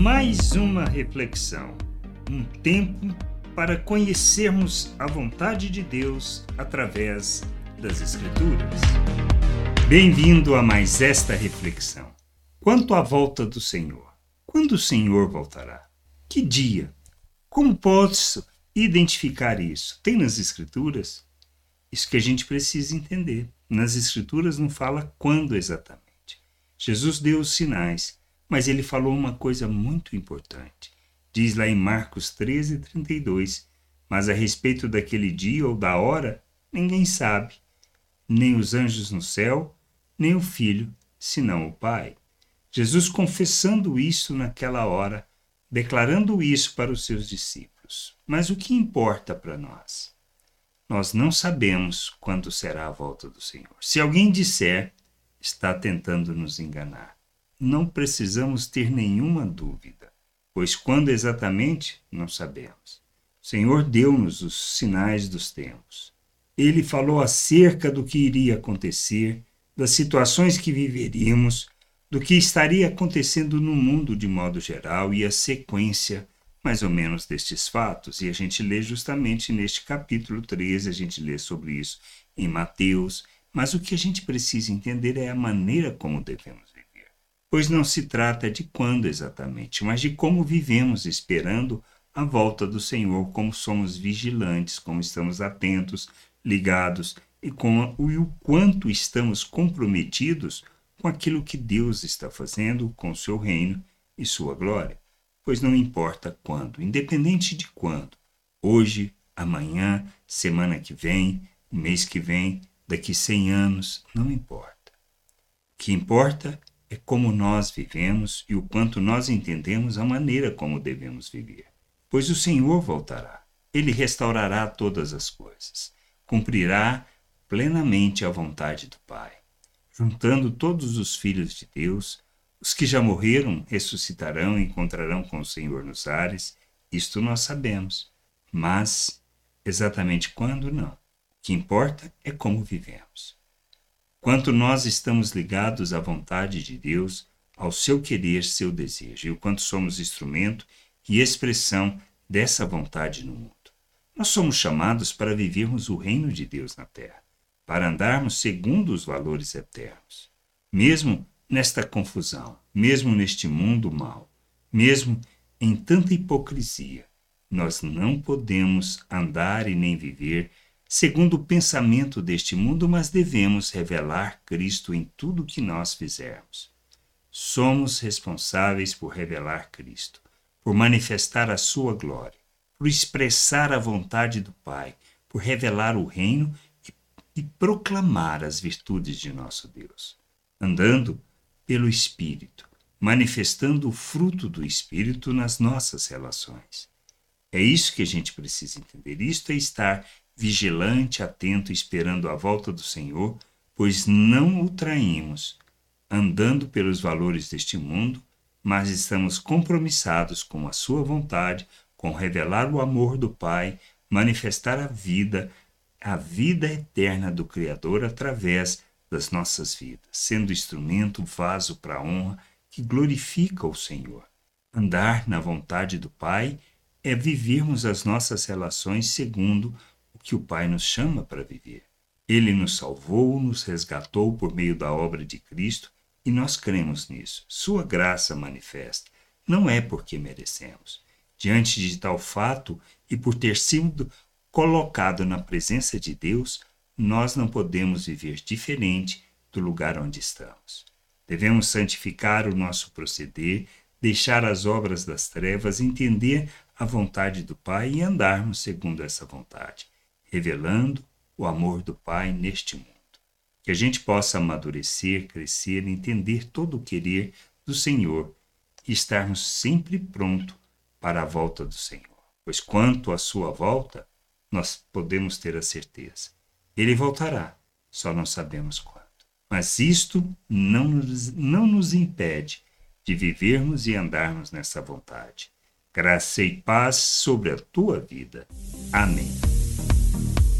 Mais uma reflexão, um tempo para conhecermos a vontade de Deus através das Escrituras. Bem-vindo a mais esta reflexão. Quanto à volta do Senhor, quando o Senhor voltará? Que dia? Como posso identificar isso? Tem nas Escrituras? Isso que a gente precisa entender. Nas Escrituras não fala quando exatamente. Jesus deu os sinais, mas ele falou uma coisa muito importante. Diz lá em Marcos 13, 32, mas a respeito daquele dia ou da hora, ninguém sabe, nem os anjos no céu, nem o Filho, senão o Pai. Jesus confessando isso naquela hora, declarando isso para os seus discípulos. Mas o que importa para nós? Nós não sabemos quando será a volta do Senhor. Se alguém disser, está tentando nos enganar. Não precisamos ter nenhuma dúvida, pois quando exatamente não sabemos. O Senhor deu-nos os sinais dos tempos. Ele falou acerca do que iria acontecer, das situações que viveríamos, do que estaria acontecendo no mundo de modo geral e a sequência mais ou menos destes fatos, e a gente lê justamente neste capítulo 13, a gente lê sobre isso em Mateus, mas o que a gente precisa entender é a maneira como devemos. Pois não se trata de quando exatamente, mas de como vivemos esperando a volta do Senhor, como somos vigilantes, como estamos atentos, ligados e, com, o quanto estamos comprometidos com aquilo que Deus está fazendo com o seu reino e sua glória pois não importa quando, independente de quando, hoje, amanhã, semana que vem, mês que vem, daqui 100 anos, não importa. O que importa é como nós vivemos e o quanto nós entendemos a maneira como devemos viver. Pois o Senhor voltará, ele restaurará todas as coisas, cumprirá plenamente a vontade do Pai, juntando todos os filhos de Deus os que já morreram ressuscitarão e encontrarão com o Senhor nos ares, isto nós sabemos. Mas exatamente quando, não. O que importa é como vivemos. Quanto nós estamos ligados à vontade de Deus, ao seu querer, seu desejo, e o quanto somos instrumento e expressão dessa vontade no mundo. Nós somos chamados para vivermos o reino de Deus na terra, para andarmos segundo os valores eternos. Mesmo nesta confusão, mesmo neste mundo mau, mesmo em tanta hipocrisia, nós não podemos andar e nem viver segundo o pensamento deste mundo, mas devemos revelar Cristo em tudo que nós fizermos. Somos responsáveis por revelar Cristo, por manifestar a sua glória, por expressar a vontade do Pai, por revelar o reino e, proclamar as virtudes de nosso Deus. Andando pelo Espírito, manifestando o fruto do Espírito nas nossas relações. É isso que a gente precisa entender. Isto é estar vigilante, atento, esperando a volta do Senhor, pois não o traímos, andando pelos valores deste mundo, mas estamos compromissados com a Sua vontade, com revelar o amor do Pai, manifestar a vida, a vida eterna do Criador através das nossas vidas, sendo instrumento, vaso para a honra que glorifica o Senhor. Andar na vontade do Pai é vivermos as nossas relações segundo que o Pai nos chama para viver. Ele nos salvou, nos resgatou por meio da obra de Cristo e nós cremos nisso. Sua graça manifesta. Não é porque merecemos. Diante de tal fato e por ter sido colocado na presença de Deus, nós não podemos viver diferente do lugar onde estamos. Devemos santificar o nosso proceder, deixar as obras das trevas, entender a vontade do Pai e andarmos segundo essa vontade, revelando o amor do Pai neste mundo. Que a gente possa amadurecer, crescer, entender todo o querer do Senhor e estarmos sempre prontos para a volta do Senhor. Pois quanto à sua volta, nós podemos ter a certeza ele voltará, só não sabemos quando. Mas isto não nos, não nos impede de vivermos e andarmos nessa vontade. Graça e paz sobre a tua vida. Amém.